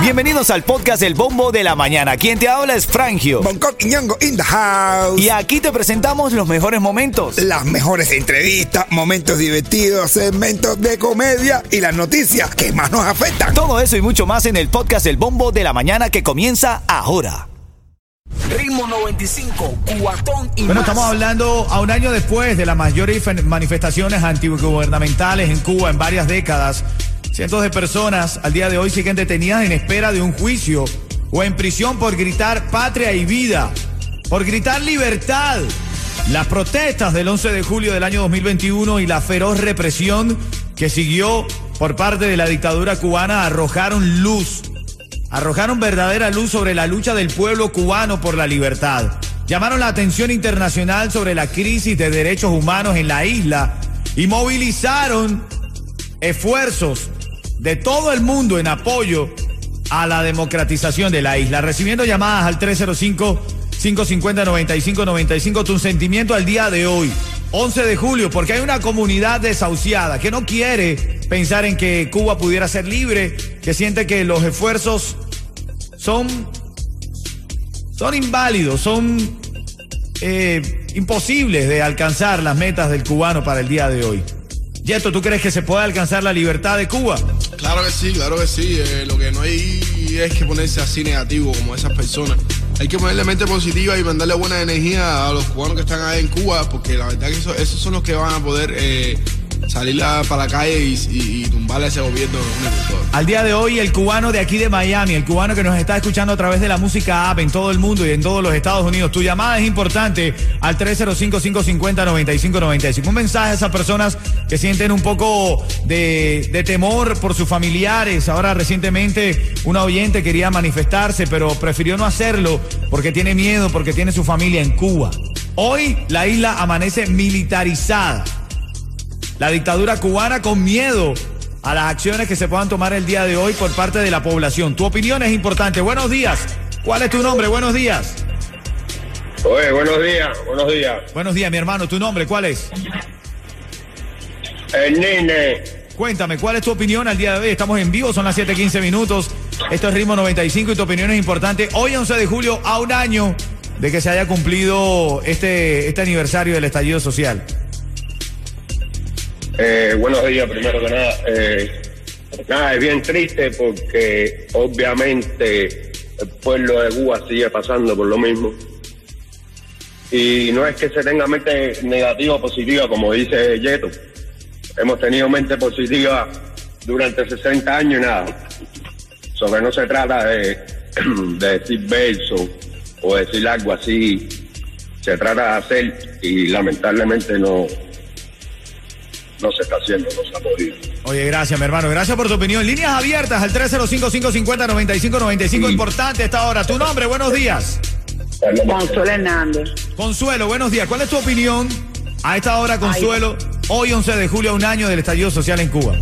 Bienvenidos al podcast El Bombo de la Mañana. Quien te habla es Frangio. Bangkok y Ñongo in the house. Y aquí te presentamos los mejores momentos. Las mejores entrevistas, momentos divertidos, segmentos de comedia y las noticias que más nos afectan. Todo eso y mucho más en el podcast El Bombo de la Mañana que comienza ahora. Ritmo 95, cuatón y Bueno, más. estamos hablando a un año después de las mayores fe- manifestaciones antigubernamentales en Cuba en varias décadas. Cientos de personas al día de hoy siguen detenidas en espera de un juicio o en prisión por gritar patria y vida, por gritar libertad. Las protestas del 11 de julio del año 2021 y la feroz represión que siguió por parte de la dictadura cubana arrojaron luz arrojaron verdadera luz sobre la lucha del pueblo cubano por la libertad. Llamaron la atención internacional sobre la crisis de derechos humanos en la isla y movilizaron esfuerzos de todo el mundo en apoyo a la democratización de la isla. Recibiendo llamadas al 305-550-9595, tu sentimiento al día de hoy, 11 de julio, porque hay una comunidad desahuciada que no quiere pensar en que Cuba pudiera ser libre, que siente que los esfuerzos son, son inválidos, son eh, imposibles de alcanzar las metas del cubano para el día de hoy. Yeto, ¿tú crees que se puede alcanzar la libertad de Cuba? Claro que sí, claro que sí. Eh, lo que no hay es que ponerse así negativo como esas personas. Hay que ponerle mente positiva y mandarle buena energía a los cubanos que están ahí en Cuba, porque la verdad que eso- esos son los que van a poder eh, salir para la calle y, y, y tumbarle a ese gobierno. Al día de hoy, el cubano de aquí de Miami, el cubano que nos está escuchando a través de la música app en todo el mundo y en todos los Estados Unidos, tu llamada es importante al 305-550-9595. Un mensaje a esas personas que sienten un poco de, de temor por sus familiares. Ahora, recientemente, una oyente quería manifestarse, pero prefirió no hacerlo porque tiene miedo, porque tiene su familia en Cuba. Hoy, la isla amanece militarizada la dictadura cubana con miedo a las acciones que se puedan tomar el día de hoy por parte de la población. Tu opinión es importante. Buenos días. ¿Cuál es tu nombre? Buenos días. Oye, buenos días, buenos días. Buenos días, mi hermano. ¿Tu nombre cuál es? El nene, Cuéntame, ¿cuál es tu opinión al día de hoy? Estamos en vivo, son las 7:15 minutos. Esto es Ritmo 95 y tu opinión es importante. Hoy, 11 de julio, a un año de que se haya cumplido este, este aniversario del estallido social. Eh, buenos días primero que nada. Eh, nada, es bien triste porque obviamente el pueblo de Cuba sigue pasando por lo mismo. Y no es que se tenga mente negativa o positiva, como dice Yeto. Hemos tenido mente positiva durante 60 años y nada. Sobre no se trata de, de decir verso o decir algo así. Se trata de hacer y lamentablemente no, no se está haciendo, no se ha podido. Oye, gracias, mi hermano. Gracias por tu opinión. Líneas abiertas al 305-550-9595. Importante esta hora. Tu nombre, buenos días. Consuelo Hernández. Consuelo, buenos días. ¿Cuál es tu opinión a esta hora, Consuelo? Hoy, 11 de julio, un año del estallido social en Cuba.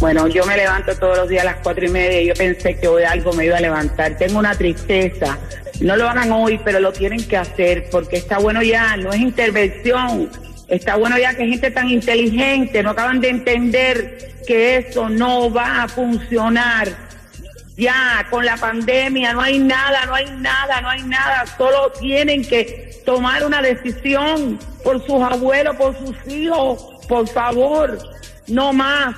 Bueno, yo me levanto todos los días a las cuatro y media y yo pensé que hoy algo me iba a levantar. Tengo una tristeza. No lo hagan hoy, pero lo tienen que hacer porque está bueno ya, no es intervención. Está bueno ya que gente tan inteligente no acaban de entender que eso no va a funcionar. Ya, con la pandemia no hay nada, no hay nada, no hay nada. Solo tienen que tomar una decisión por sus abuelos, por sus hijos. Por favor, no más.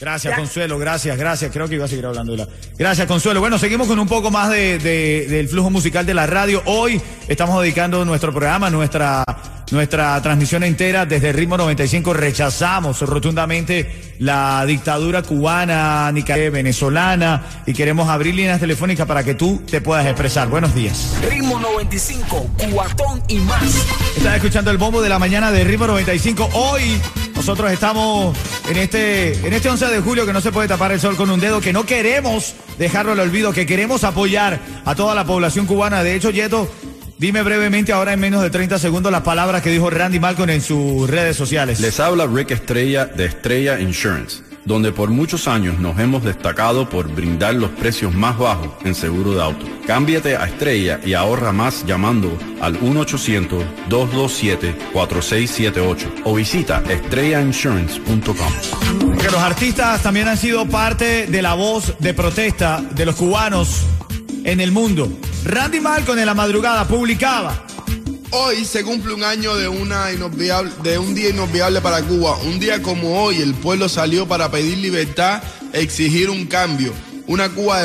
Gracias, Ya. Consuelo. Gracias, gracias. Creo que iba a seguir hablando de la. Gracias, Consuelo. Bueno, seguimos con un poco más de, de- del flujo musical de la radio. Hoy estamos dedicando nuestro programa, nuestra, nuestra transmisión entera desde Ritmo 95. Rechazamos rotundamente la dictadura cubana, nicaragüense, venezolana y queremos abrir líneas telefónicas para que tú te puedas expresar. Buenos días. Ritmo 95, cuatón y más. Estás escuchando el bombo de la mañana de Ritmo 95. Hoy nosotros estamos en este, en este 11 de julio que no se puede tapar el sol con un dedo, que no queremos dejarlo al olvido, que queremos apoyar a toda la población cubana. De hecho, Yeto, dime brevemente ahora en menos de 30 segundos las palabras que dijo Randy Malcolm en sus redes sociales. Les habla Rick Estrella de Estrella Insurance, donde por muchos años nos hemos destacado por brindar los precios más bajos en seguro de auto. Cámbiate a Estrella y ahorra más llamando al 1-800-227-4678 o visita estrellainsurance.com. Porque los artistas también han sido parte de la voz de protesta de los cubanos en el mundo. Randy Malcolm en la madrugada publicaba. Hoy se cumple un año de, de un día inolvidable para Cuba. Un día como hoy, el pueblo salió para pedir libertad, exigir un cambio. Una Cuba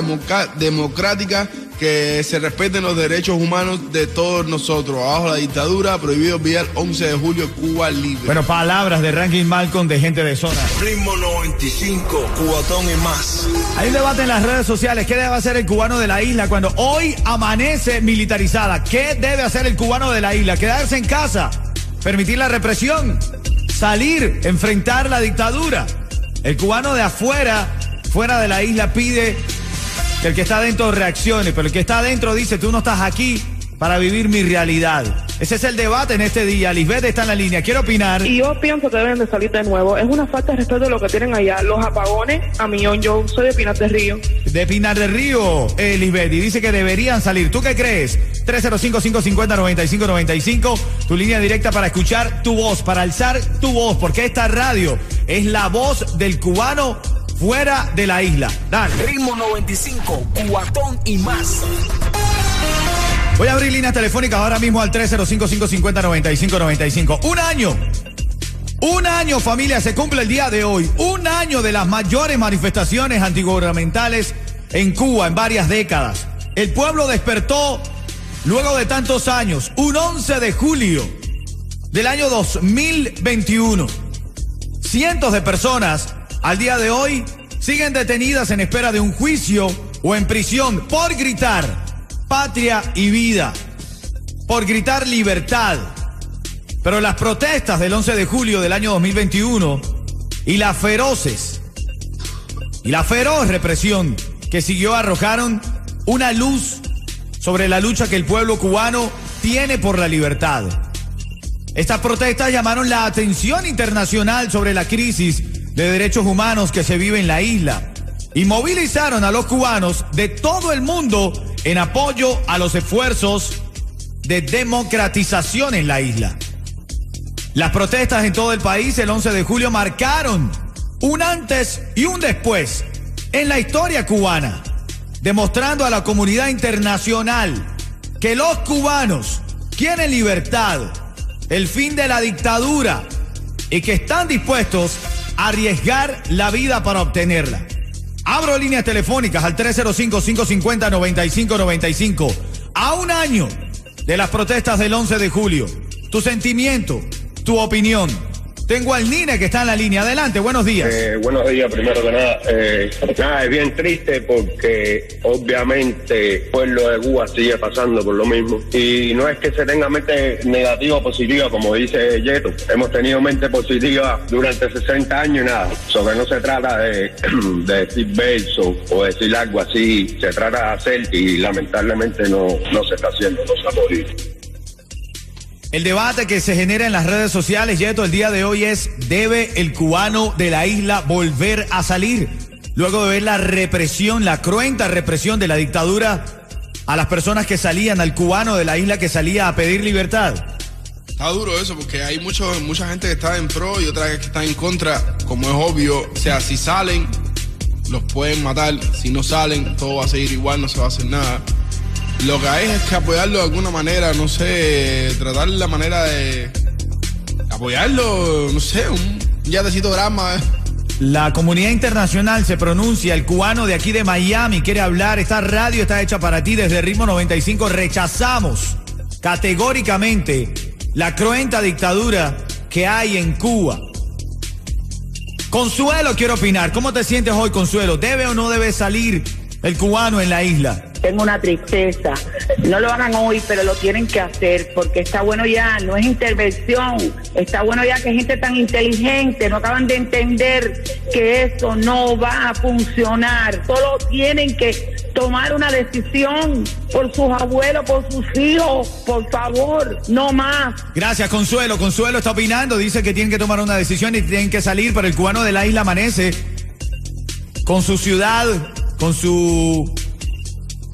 democrática que se respeten los derechos humanos de todos nosotros. Abajo la dictadura, prohibido enviar 11 de julio, Cuba libre. Bueno, palabras de Ranking Malcolm de gente de zona. Ritmo 95, Cubatón y más. Hay un debate en las redes sociales. ¿Qué debe hacer el cubano de la isla cuando hoy amanece militarizada? ¿Qué debe hacer el cubano de la isla? ¿Quedarse en casa? ¿Permitir la represión? ¿Salir? ¿Enfrentar la dictadura? El cubano de afuera, fuera de la isla, pide que el que está adentro reaccione, pero el que está adentro dice, tú no estás aquí para vivir mi realidad. Ese es el debate en este día. Lisbeth está en la línea. Quiero opinar. Y yo pienso que deben de salir de nuevo. Es una falta de respeto de lo que tienen allá. Los apagones, a millón. Yo soy de Pinar del Río. De Pinar del Río, eh, Lisbeth. Y dice que deberían salir. ¿Tú qué crees? 305-550-9595. Tu línea directa para escuchar tu voz, para alzar tu voz. Porque esta radio es la voz del cubano fuera de la isla. Dale. Ritmo 95, cuatón y más. Voy a abrir líneas telefónicas ahora mismo al 305-550-9595. Un año. Un año, familia, se cumple el día de hoy. Un año de las mayores manifestaciones antigubernamentales en Cuba en varias décadas. El pueblo despertó luego de tantos años. Un 11 de julio del año 2021. Cientos de personas al día de hoy siguen detenidas en espera de un juicio o en prisión por gritar patria y vida, por gritar libertad. Pero las protestas del 11 de julio del año 2021 y las feroces y la feroz represión que siguió arrojaron una luz sobre la lucha que el pueblo cubano tiene por la libertad. Estas protestas llamaron la atención internacional sobre la crisis de derechos humanos que se vive en la isla y movilizaron a los cubanos de todo el mundo en apoyo a los esfuerzos de democratización en la isla. Las protestas en todo el país el 11 de julio marcaron un antes y un después en la historia cubana, demostrando a la comunidad internacional que los cubanos quieren libertad, el fin de la dictadura y que están dispuestos arriesgar la vida para obtenerla. Abro líneas telefónicas al 305-550-9595. A un año de las protestas del 11 de julio. Tu sentimiento, tu opinión. Tengo al Nine que está en la línea. Adelante, buenos días. Eh, buenos días, primero que nada. Eh, nada, es bien triste porque obviamente el pueblo de Cuba sigue pasando por lo mismo. Y no es que se tenga mente negativa o positiva, como dice Yeto. Hemos tenido mente positiva durante 60 años y nada. Sobre no se trata de, de decir verso o decir algo así. Se trata de hacer y lamentablemente no, no se está haciendo, no se ha podido. El debate que se genera en las redes sociales, Yeto, el día de hoy es, ¿debe el cubano de la isla volver a salir? Luego de ver la represión, la cruenta represión de la dictadura a las personas que salían, al cubano de la isla que salía a pedir libertad. Está duro eso, porque hay mucho, mucha gente que está en pro y otra que está en contra, como es obvio. O sea, si salen, los pueden matar. Si no salen, todo va a seguir igual, no se va a hacer nada. Lo que hay es que apoyarlo de alguna manera, no sé, tratar la manera de apoyarlo, no sé, un yatecito drama. La comunidad internacional se pronuncia, el cubano de aquí de Miami quiere hablar, esta radio está hecha para ti desde Ritmo 95, rechazamos categóricamente la cruenta dictadura que hay en Cuba. Consuelo, quiero opinar, ¿cómo te sientes hoy, Consuelo? ¿Debe o no debe salir el cubano en la isla? Tengo una tristeza. No lo hagan hoy, pero lo tienen que hacer porque está bueno ya, no es intervención, está bueno ya que gente tan inteligente no acaban de entender que eso no va a funcionar. Solo tienen que tomar una decisión por sus abuelos, por sus hijos, por favor, no más. Gracias, Consuelo. Consuelo está opinando, dice que tienen que tomar una decisión y tienen que salir, pero el cubano de la isla amanece con su ciudad, con su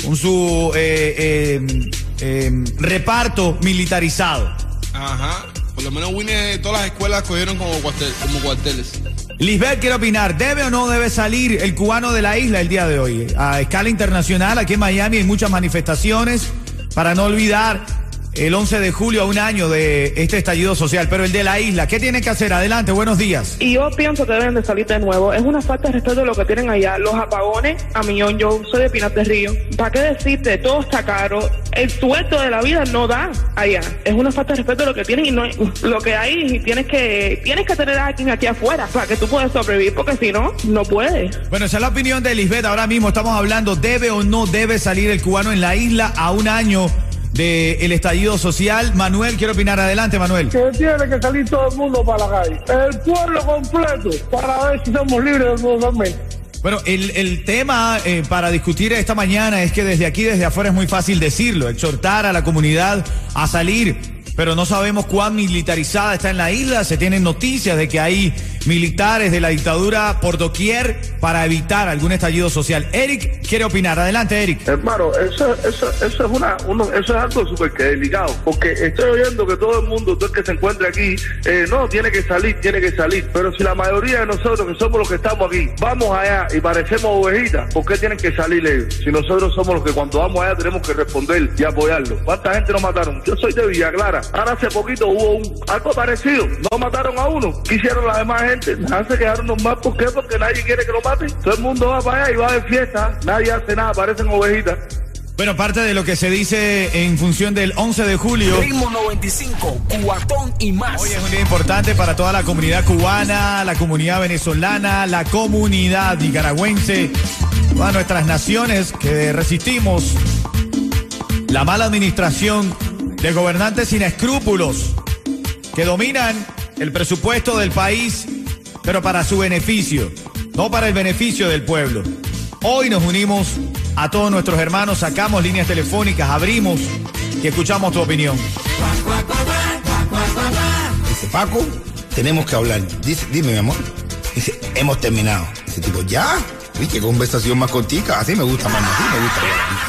con su eh, eh, eh, reparto militarizado. Ajá. Por lo menos Winnie, todas las escuelas cogieron como, cuartel- como cuarteles. Lisbeth quiere opinar, ¿debe o no debe salir el cubano de la isla el día de hoy? A escala internacional, aquí en Miami hay muchas manifestaciones para no olvidar el 11 de julio a un año de este estallido social, pero el de la isla, ¿qué tiene que hacer? Adelante, buenos días. Y yo pienso que deben de salir de nuevo. Es una falta de respeto lo que tienen allá. Los apagones, a millón, yo soy de Pinas de Río. ¿Para qué decirte? Todo está caro. El sueldo de la vida no da allá. Es una falta de respeto lo que tienen y no lo que hay. Y tienes que tienes que tener a alguien aquí afuera para que tú puedas sobrevivir, porque si no, no puedes. Bueno, esa es la opinión de Lisbeth. Ahora mismo estamos hablando, ¿debe o no debe salir el cubano en la isla a un año? Del estallido social. Manuel, quiero opinar. Adelante, Manuel. Que tiene que salir todo el mundo para la calle. El pueblo completo para ver si somos libres totalmente. Bueno, el, el tema eh, para discutir esta mañana es que desde aquí, desde afuera, es muy fácil decirlo, exhortar a la comunidad a salir, pero no sabemos cuán militarizada está en la isla. Se tienen noticias de que hay militares de la dictadura por doquier para evitar algún estallido social. Eric quiere opinar. Adelante, Eric. Hermano, eso, eso, eso es una, uno, eso es algo súper delicado, porque estoy oyendo que todo el mundo, todo el que se encuentre aquí, eh, no, tiene que salir, tiene que salir, pero si la mayoría de nosotros que somos los que estamos aquí, vamos allá y parecemos ovejitas, ¿por qué tienen que salir ellos? Si nosotros somos los que cuando vamos allá tenemos que responder y apoyarlo. ¿Cuánta gente nos mataron? Yo soy de Villa Clara. Ahora hace poquito hubo un, algo parecido, no mataron a uno, quisieron la demás gente, nada se quedaron nomás, ¿por qué? Porque nadie quiere que lo maten. Todo el mundo va para allá y va de fiesta, nadie hace nada, parecen ovejitas. Bueno, parte de lo que se dice en función del 11 de julio. Ritmo 95, cuatón y más. Hoy es un día importante para toda la comunidad cubana, la comunidad venezolana, la comunidad nicaragüense, todas nuestras naciones que resistimos la mala administración de gobernantes sin escrúpulos que dominan el presupuesto del país pero para su beneficio, no para el beneficio del pueblo. Hoy nos unimos a todos nuestros hermanos, sacamos líneas telefónicas, abrimos y escuchamos tu opinión. Dice, Paco, tenemos que hablar. Dime, mi amor. Dice, hemos terminado. Dice, tipo, ¿ya? Uy, qué conversación más cortica. Así me gusta, mamá. Así me gusta.